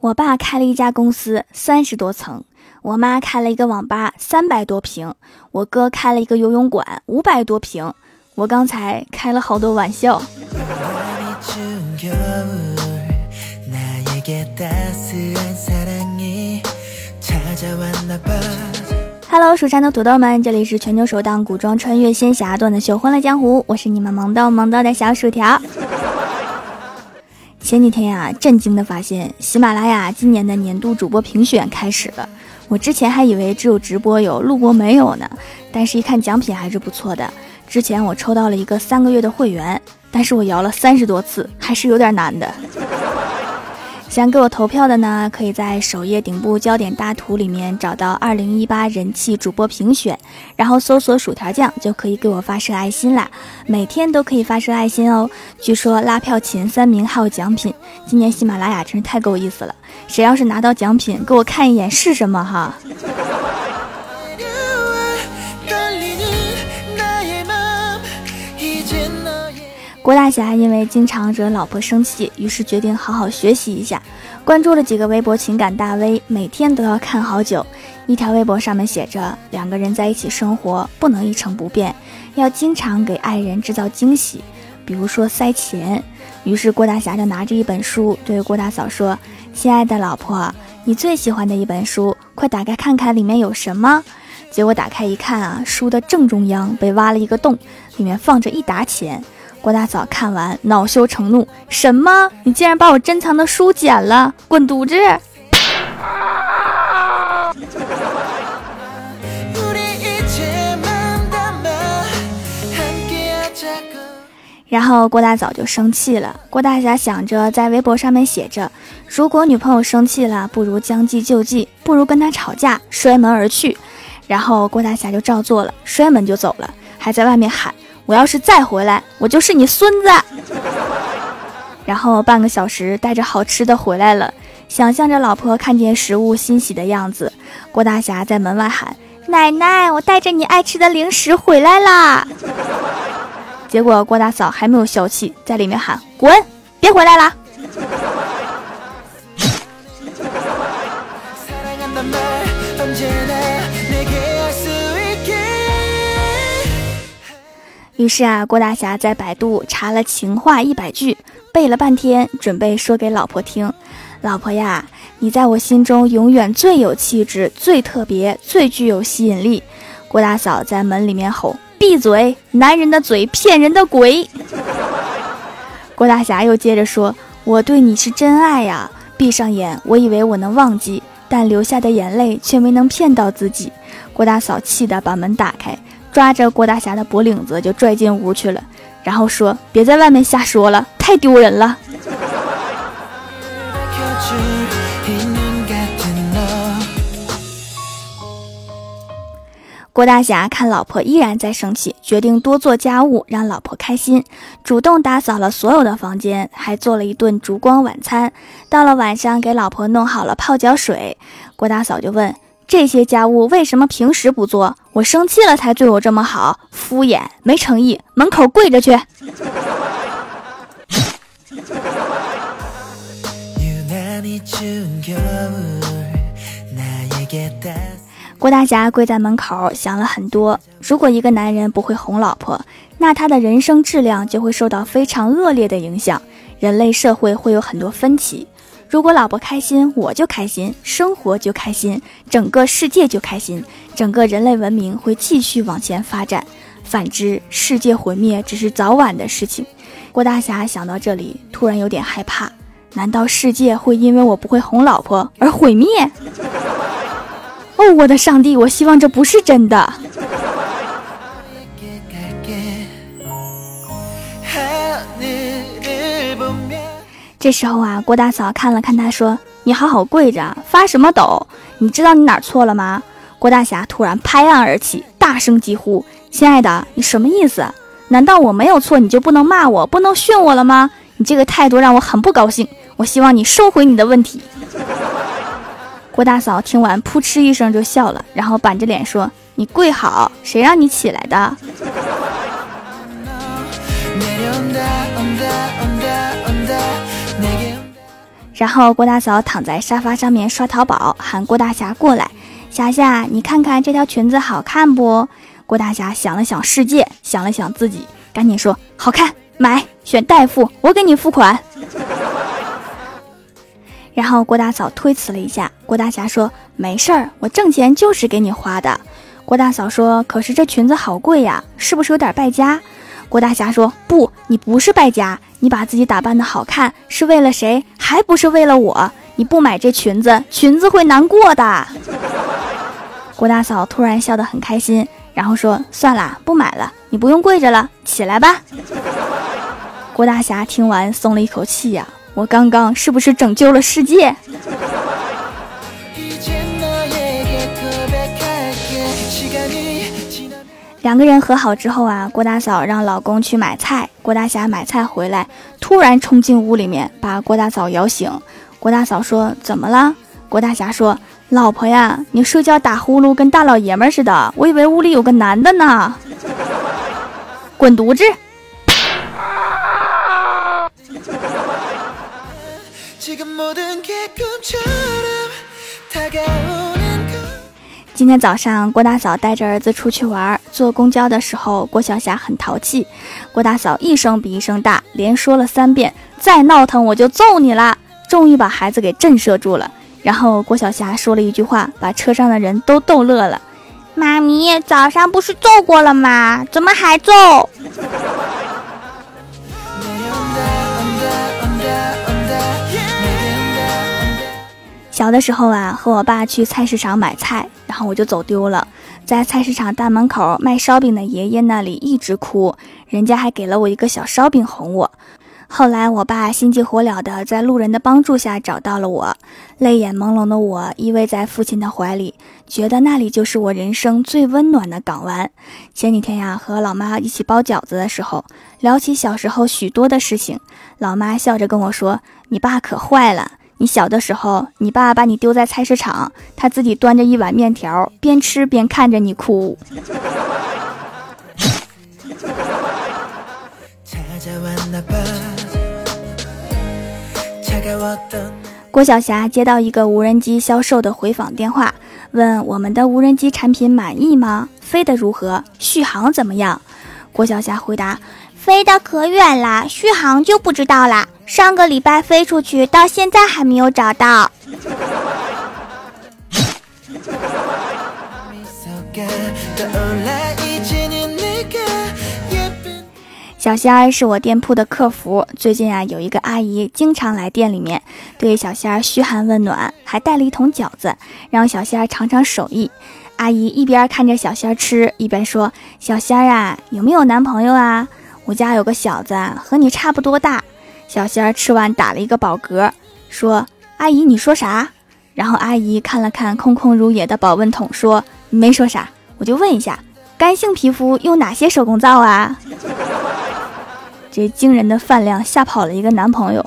我爸开了一家公司，三十多层；我妈开了一个网吧，三百多平；我哥开了一个游泳馆，五百多平。我刚才开了好多玩笑。Hello，蜀山的土豆们，这里是全球首档古装穿越仙侠段的《秀欢乐江湖》，我是你们萌到萌到的小薯条。前几天呀，震惊的发现喜马拉雅今年的年度主播评选开始了。我之前还以为只有直播有，录播没有呢。但是，一看奖品还是不错的。之前我抽到了一个三个月的会员，但是我摇了三十多次，还是有点难的。想给我投票的呢，可以在首页顶部焦点大图里面找到二零一八人气主播评选，然后搜索薯条酱就可以给我发射爱心啦。每天都可以发射爱心哦。据说拉票前三名还有奖品，今年喜马拉雅真是太够意思了。谁要是拿到奖品，给我看一眼是什么哈？郭大侠因为经常惹老婆生气，于是决定好好学习一下，关注了几个微博情感大 V，每天都要看好久。一条微博上面写着：两个人在一起生活不能一成不变，要经常给爱人制造惊喜，比如说塞钱。于是郭大侠就拿着一本书对郭大嫂说：“亲爱的老婆，你最喜欢的一本书，快打开看看里面有什么。”结果打开一看啊，书的正中央被挖了一个洞，里面放着一沓钱。郭大嫂看完，恼羞成怒：“什么？你竟然把我珍藏的书捡了！滚犊子！”然后郭大嫂就生气了。郭大侠想着在微博上面写着：“如果女朋友生气了，不如将计就计，不如跟她吵架，摔门而去。”然后郭大侠就照做了，摔门就走了，还在外面喊。我要是再回来，我就是你孙子。然后半个小时带着好吃的回来了，想象着老婆看见食物欣喜的样子，郭大侠在门外喊：“奶奶，我带着你爱吃的零食回来啦！”结果郭大嫂还没有消气，在里面喊：“滚，别回来了。”于是啊，郭大侠在百度查了情话一百句，背了半天，准备说给老婆听。老婆呀，你在我心中永远最有气质、最特别、最具有吸引力。郭大嫂在门里面吼：“闭嘴！男人的嘴骗人的鬼。”郭大侠又接着说：“我对你是真爱呀，闭上眼，我以为我能忘记，但流下的眼泪却没能骗到自己。”郭大嫂气得把门打开。抓着郭大侠的脖领子就拽进屋去了，然后说：“别在外面瞎说了，太丢人了。”郭大侠看老婆依然在生气，决定多做家务让老婆开心，主动打扫了所有的房间，还做了一顿烛光晚餐。到了晚上，给老婆弄好了泡脚水，郭大嫂就问。这些家务为什么平时不做？我生气了才对我这么好，敷衍没诚意，门口跪着去。郭大侠跪在门口想了很多，如果一个男人不会哄老婆，那他的人生质量就会受到非常恶劣的影响，人类社会会有很多分歧。如果老婆开心，我就开心，生活就开心，整个世界就开心，整个人类文明会继续往前发展。反之，世界毁灭只是早晚的事情。郭大侠想到这里，突然有点害怕。难道世界会因为我不会哄老婆而毁灭？哦，我的上帝！我希望这不是真的。这时候啊，郭大嫂看了看他，说：“你好好跪着，发什么抖？你知道你哪儿错了吗？”郭大侠突然拍案而起，大声疾呼：“亲爱的，你什么意思？难道我没有错，你就不能骂我，不能训我了吗？你这个态度让我很不高兴。我希望你收回你的问题。”郭大嫂听完，扑哧一声就笑了，然后板着脸说：“你跪好，谁让你起来的？” 然后郭大嫂躺在沙发上面刷淘宝，喊郭大侠过来。霞霞，你看看这条裙子好看不？郭大侠想了想世界，想了想自己，赶紧说好看，买，选代付，我给你付款。然后郭大嫂推辞了一下，郭大侠说没事儿，我挣钱就是给你花的。郭大嫂说可是这裙子好贵呀，是不是有点败家？郭大侠说不，你不是败家，你把自己打扮的好看是为了谁？还不是为了我？你不买这裙子，裙子会难过的。郭大嫂突然笑得很开心，然后说：“算了，不买了，你不用跪着了，起来吧。”郭大侠听完松了一口气呀，我刚刚是不是拯救了世界？两个人和好之后啊，郭大嫂让老公去买菜，郭大侠买菜回来，突然冲进屋里面，把郭大嫂摇醒。郭大嫂说：“怎么了？”郭大侠说。老婆呀，你睡觉打呼噜跟大老爷们似的，我以为屋里有个男的呢。滚犊子！今天早上，郭大嫂带着儿子出去玩，坐公交的时候，郭晓霞很淘气，郭大嫂一声比一声大，连说了三遍：“再闹腾我就揍你了！”终于把孩子给震慑住了。然后郭晓霞说了一句话，把车上的人都逗乐了。妈咪，早上不是揍过了吗？怎么还揍？小的时候啊，和我爸去菜市场买菜，然后我就走丢了，在菜市场大门口卖烧饼的爷爷那里一直哭，人家还给了我一个小烧饼哄我。后来，我爸心急火燎的在路人的帮助下找到了我，泪眼朦胧的我依偎在父亲的怀里，觉得那里就是我人生最温暖的港湾。前几天呀，和老妈一起包饺子的时候，聊起小时候许多的事情，老妈笑着跟我说：“你爸可坏了，你小的时候，你爸把你丢在菜市场，他自己端着一碗面条，边吃边看着你哭。”郭晓霞接到一个无人机销售的回访电话，问我们的无人机产品满意吗？飞得如何？续航怎么样？郭晓霞回答：飞得可远了，续航就不知道啦。上个礼拜飞出去，到现在还没有找到。小仙儿是我店铺的客服，最近啊，有一个阿姨经常来店里面，对小仙儿嘘寒问暖，还带了一桶饺子，让小仙儿尝尝手艺。阿姨一边看着小仙儿吃，一边说：“小仙儿啊，有没有男朋友啊？我家有个小子和你差不多大。”小仙儿吃完打了一个饱嗝，说：“阿姨，你说啥？”然后阿姨看了看空空如也的保温桶，说：“没说啥，我就问一下，干性皮肤用哪些手工皂啊？”这惊人的饭量吓跑了一个男朋友。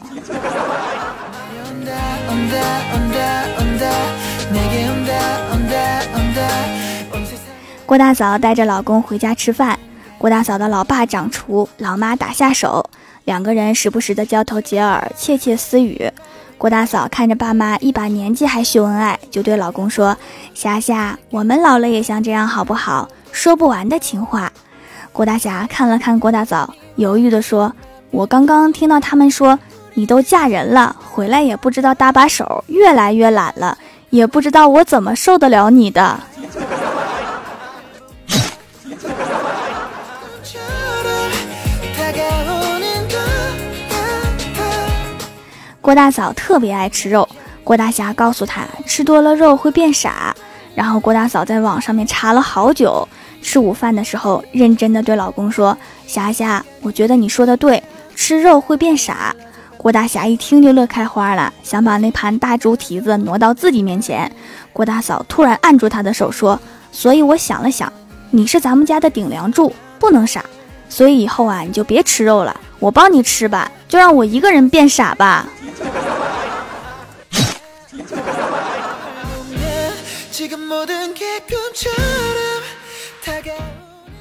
郭大嫂带着老公回家吃饭，郭大嫂的老爸掌厨，老妈打下手，两个人时不时的交头接耳，窃窃私语。郭大嫂看着爸妈一把年纪还秀恩爱，就对老公说：“霞霞，我们老了也像这样好不好？”说不完的情话。郭大侠看了看郭大嫂。犹豫地说：“我刚刚听到他们说你都嫁人了，回来也不知道搭把手，越来越懒了，也不知道我怎么受得了你的。”郭大嫂特别爱吃肉，郭大侠告诉她吃多了肉会变傻，然后郭大嫂在网上面查了好久。吃午饭的时候，认真的对老公说：“霞霞，我觉得你说的对，吃肉会变傻。”郭大侠一听就乐开花了，想把那盘大猪蹄子挪到自己面前。郭大嫂突然按住他的手说：“所以我想了想，你是咱们家的顶梁柱，不能傻，所以以后啊，你就别吃肉了，我帮你吃吧，就让我一个人变傻吧。”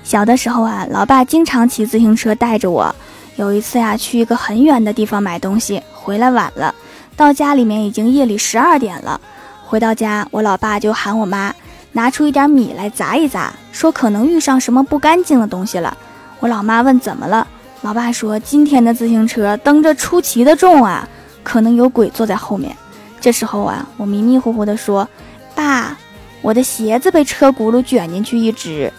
小的时候啊，老爸经常骑自行车带着我。有一次呀，去一个很远的地方买东西，回来晚了。到家里面已经夜里十二点了。回到家，我老爸就喊我妈拿出一点米来砸一砸，说可能遇上什么不干净的东西了。我老妈问怎么了，老爸说今天的自行车蹬着出奇的重啊，可能有鬼坐在后面。这时候啊，我迷迷糊糊的说：“爸，我的鞋子被车轱辘卷进去一只。”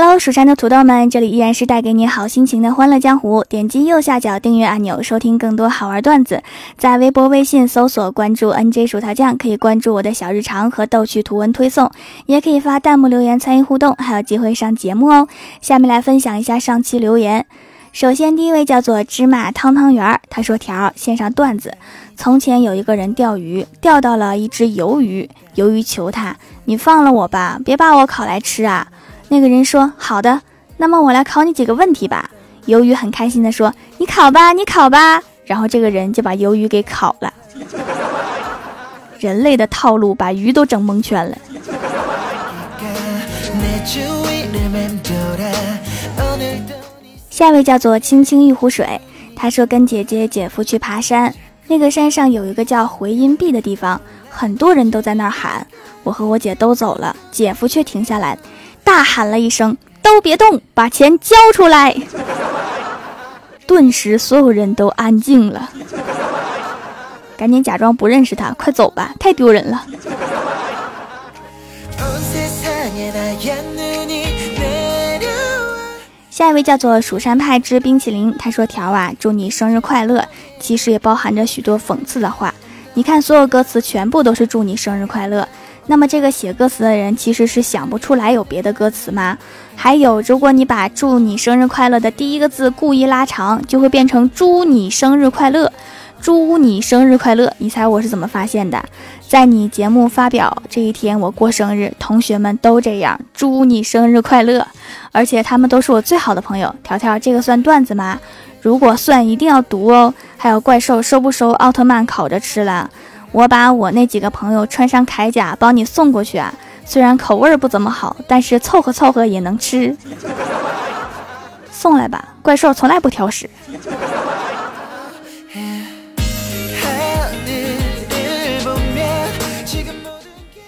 Hello，蜀山的土豆们，这里依然是带给你好心情的欢乐江湖。点击右下角订阅按钮，收听更多好玩段子。在微博、微信搜索关注 NJ 薯条酱，可以关注我的小日常和逗趣图文推送，也可以发弹幕留言参与互动，还有机会上节目哦。下面来分享一下上期留言。首先，第一位叫做芝麻汤汤圆，他说：“条线上段子，从前有一个人钓鱼，钓到了一只鱿鱼，鱿鱼求他：你放了我吧，别把我烤来吃啊。”那个人说：“好的，那么我来考你几个问题吧。”鱿鱼很开心地说：“你考吧，你考吧。”然后这个人就把鱿鱼给烤了。人类的套路把鱼都整蒙圈了。下一位叫做青青一壶水，他说跟姐姐姐夫去爬山，那个山上有一个叫回音壁的地方，很多人都在那儿喊，我和我姐都走了，姐夫却停下来。大喊了一声：“都别动，把钱交出来！”顿时，所有人都安静了。赶紧假装不认识他，快走吧，太丢人了。下一位叫做蜀山派之冰淇淋，他说：“条啊，祝你生日快乐。”其实也包含着许多讽刺的话。你看，所有歌词全部都是祝你生日快乐。那么这个写歌词的人其实是想不出来有别的歌词吗？还有，如果你把“祝你生日快乐”的第一个字故意拉长，就会变成“祝你生日快乐”。祝你生日快乐！你猜我是怎么发现的？在你节目发表这一天，我过生日，同学们都这样祝你生日快乐，而且他们都是我最好的朋友。条条，这个算段子吗？如果算，一定要读哦。还有怪兽收不收奥特曼烤着吃了？我把我那几个朋友穿上铠甲，帮你送过去啊！虽然口味不怎么好，但是凑合凑合也能吃。送来吧，怪兽从来不挑食。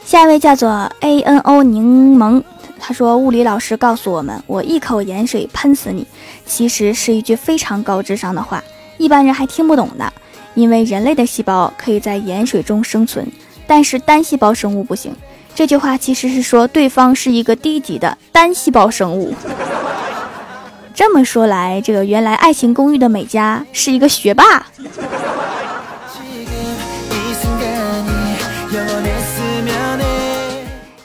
下一位叫做 A N O 柠檬，他说物理老师告诉我们，我一口盐水喷死你，其实是一句非常高智商的话，一般人还听不懂的。因为人类的细胞可以在盐水中生存，但是单细胞生物不行。这句话其实是说对方是一个低级的单细胞生物。这么说来，这个原来《爱情公寓》的美嘉是一个学霸。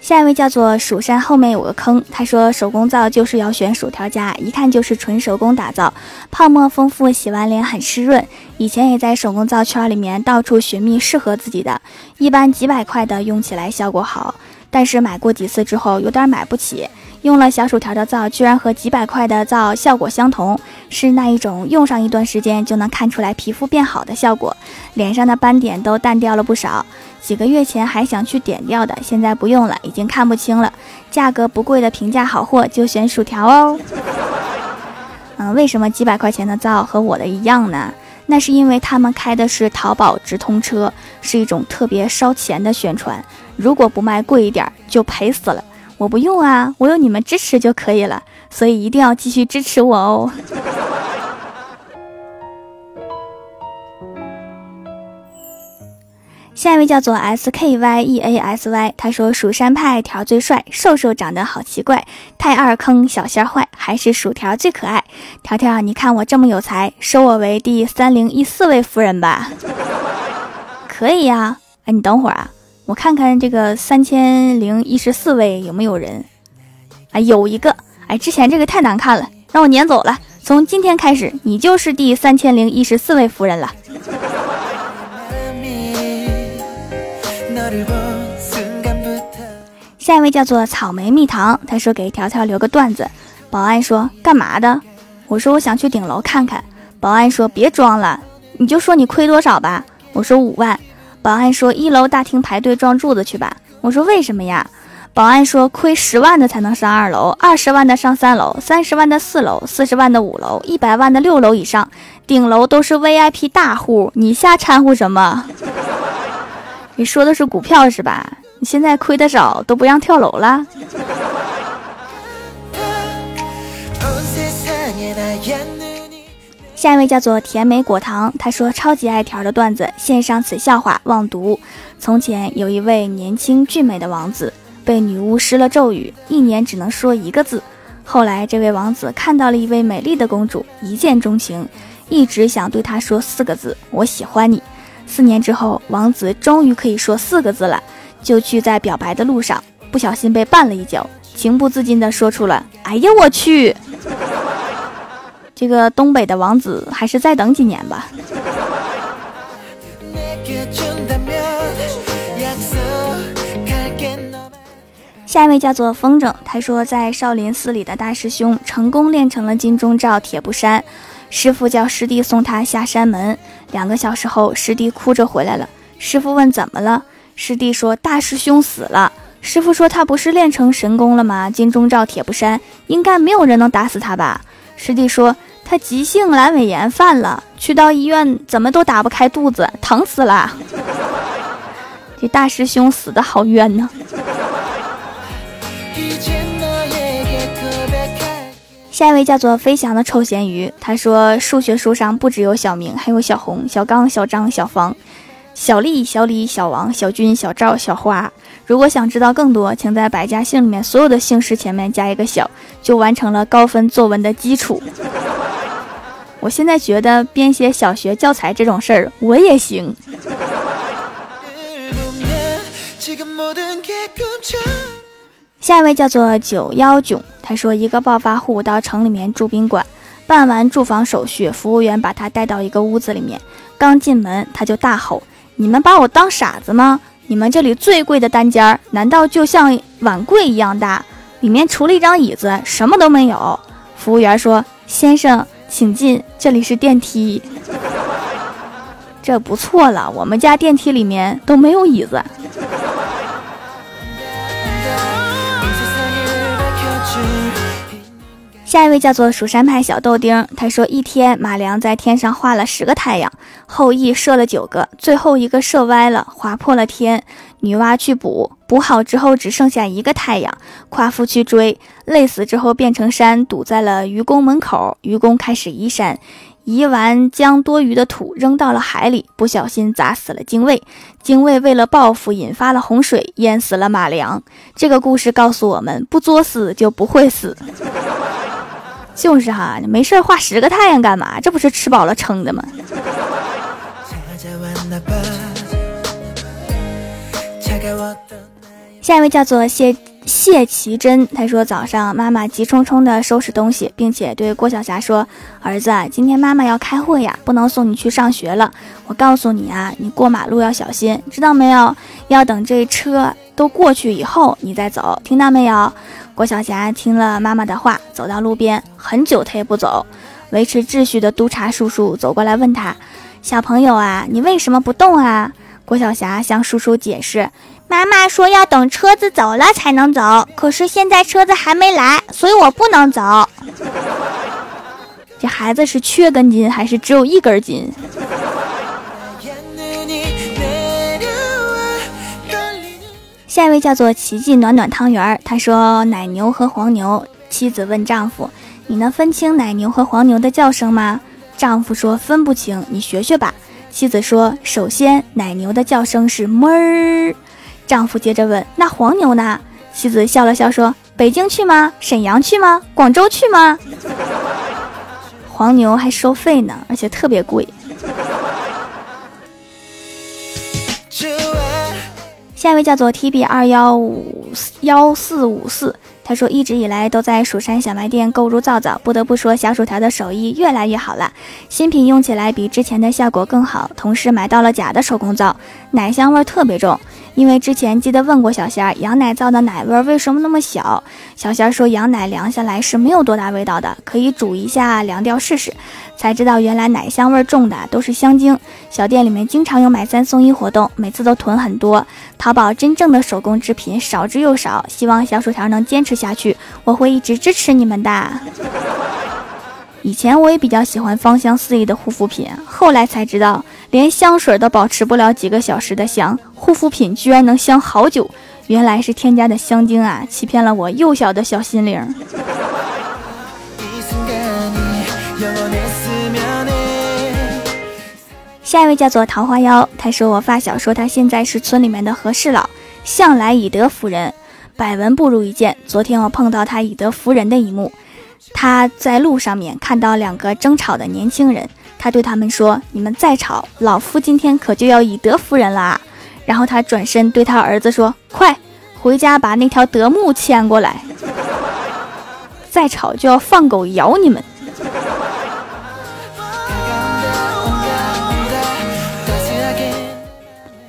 下一位叫做蜀山后面有个坑，他说手工皂就是要选薯条家，一看就是纯手工打造，泡沫丰富，洗完脸很湿润。以前也在手工皂圈里面到处寻觅适合自己的，一般几百块的用起来效果好，但是买过几次之后有点买不起。用了小薯条的皂，居然和几百块的皂效果相同，是那一种用上一段时间就能看出来皮肤变好的效果，脸上的斑点都淡掉了不少。几个月前还想去点掉的，现在不用了，已经看不清了。价格不贵的平价好货就选薯条哦。嗯，为什么几百块钱的皂和我的一样呢？那是因为他们开的是淘宝直通车，是一种特别烧钱的宣传。如果不卖贵一点，就赔死了。我不用啊，我有你们支持就可以了，所以一定要继续支持我哦。下一位叫做 S K Y E A S Y，他说蜀山派条最帅，瘦瘦长得好奇怪，太二坑小仙坏，还是薯条最可爱。条条，你看我这么有才，收我为第三零一四位夫人吧。可以呀，哎，你等会儿啊。我看看这个三千零一十四位有没有人？哎，有一个。哎，之前这个太难看了，让我撵走了。从今天开始，你就是第三千零一十四位夫人了。下一位叫做草莓蜜糖，他说给条条留个段子。保安说干嘛的？我说我想去顶楼看看。保安说别装了，你就说你亏多少吧。我说五万。保安说：“一楼大厅排队撞柱子去吧。”我说：“为什么呀？”保安说亏十万的才能上二楼，二十万的上三楼，三十万的四楼，四十万的五楼，一百万的六楼以上，顶楼都是 VIP 大户，你瞎掺和什么？你说的是股票是吧？你现在亏的少，都不让跳楼了。下一位叫做甜美果糖，他说超级爱条的段子，献上此笑话，望读。从前有一位年轻俊美的王子。被女巫施了咒语，一年只能说一个字。后来，这位王子看到了一位美丽的公主，一见钟情，一直想对她说四个字：“我喜欢你。”四年之后，王子终于可以说四个字了，就去在表白的路上，不小心被绊了一跤，情不自禁地说出了：“哎呀，我去！”这个东北的王子还是再等几年吧。下一位叫做风筝，他说在少林寺里的大师兄成功练成了金钟罩铁布衫，师傅叫师弟送他下山门。两个小时后，师弟哭着回来了。师傅问怎么了，师弟说大师兄死了。师傅说他不是练成神功了吗？金钟罩铁布衫，应该没有人能打死他吧？师弟说他急性阑尾炎犯了，去到医院怎么都打不开肚子，疼死了。这大师兄死的好冤呢。下一位叫做飞翔的臭咸鱼，他说数学书上不只有小明，还有小红、小刚、小张、小方、小丽、小李、小王、小军、小赵、小花。如果想知道更多，请在百家姓里面所有的姓氏前面加一个小，就完成了高分作文的基础。我现在觉得编写小学教材这种事儿，我也行。下一位叫做九幺囧，他说一个暴发户到城里面住宾馆，办完住房手续，服务员把他带到一个屋子里面，刚进门他就大吼：“你们把我当傻子吗？你们这里最贵的单间儿，难道就像碗柜一样大？里面除了一张椅子，什么都没有。”服务员说：“先生，请进，这里是电梯。”这不错了，我们家电梯里面都没有椅子。下一位叫做蜀山派小豆丁，他说一天马良在天上画了十个太阳，后羿射了九个，最后一个射歪了，划破了天。女娲去补，补好之后只剩下一个太阳。夸父去追，累死之后变成山，堵在了愚公门口。愚公开始移山，移完将多余的土扔到了海里，不小心砸死了精卫。精卫为了报复，引发了洪水，淹死了马良。这个故事告诉我们，不作死就不会死。就是哈，你没事画十个太阳干嘛？这不是吃饱了撑的吗？下一位叫做谢谢奇珍，他说早上妈妈急匆匆的收拾东西，并且对郭晓霞说：“儿子，今天妈妈要开会呀，不能送你去上学了。我告诉你啊，你过马路要小心，知道没有？要等这车都过去以后你再走，听到没有？”郭晓霞听了妈妈的话，走到路边，很久她也不走。维持秩序的督察叔叔走过来问他：“小朋友啊，你为什么不动啊？”郭晓霞向叔叔解释：“妈妈说要等车子走了才能走，可是现在车子还没来，所以我不能走。”这孩子是缺根筋还是只有一根筋？下一位叫做奇迹暖暖汤圆儿，他说：“奶牛和黄牛。”妻子问丈夫：“你能分清奶牛和黄牛的叫声吗？”丈夫说：“分不清，你学学吧。”妻子说：“首先，奶牛的叫声是哞儿。”丈夫接着问：“那黄牛呢？”妻子笑了笑说：“北京去吗？沈阳去吗？广州去吗？黄牛还收费呢，而且特别贵。”下一位叫做 T B 二幺五幺四五四，他说一直以来都在蜀山小卖店购入皂皂，不得不说小薯条的手艺越来越好了，新品用起来比之前的效果更好。同时买到了假的手工皂，奶香味特别重。因为之前记得问过小仙儿，羊奶皂的奶味为什么那么小？小仙儿说羊奶凉下来是没有多大味道的，可以煮一下凉掉试试。才知道原来奶香味重的都是香精。小店里面经常有买三送一活动，每次都囤很多。淘宝真正的手工制品少之又少，希望小薯条能坚持下去，我会一直支持你们的。以前我也比较喜欢芳香四溢的护肤品，后来才知道，连香水都保持不了几个小时的香，护肤品居然能香好久，原来是添加的香精啊，欺骗了我幼小的小心灵。下一位叫做桃花妖，他说我发小说他现在是村里面的和事佬，向来以德服人，百闻不如一见。昨天我碰到他以德服人的一幕。他在路上面看到两个争吵的年轻人，他对他们说：“你们再吵，老夫今天可就要以德服人啦。”然后他转身对他儿子说：“快回家把那条德牧牵过来，再吵就要放狗咬你们。”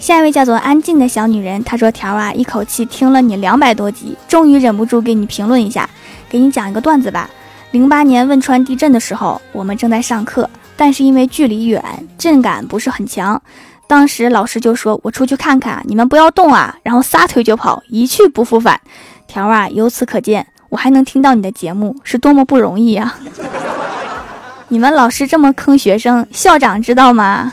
下一位叫做安静的小女人，她说：“条啊，一口气听了你两百多集，终于忍不住给你评论一下，给你讲一个段子吧。”零八年汶川地震的时候，我们正在上课，但是因为距离远，震感不是很强。当时老师就说：“我出去看看，你们不要动啊！”然后撒腿就跑，一去不复返。条啊，由此可见，我还能听到你的节目是多么不容易啊！你们老师这么坑学生，校长知道吗？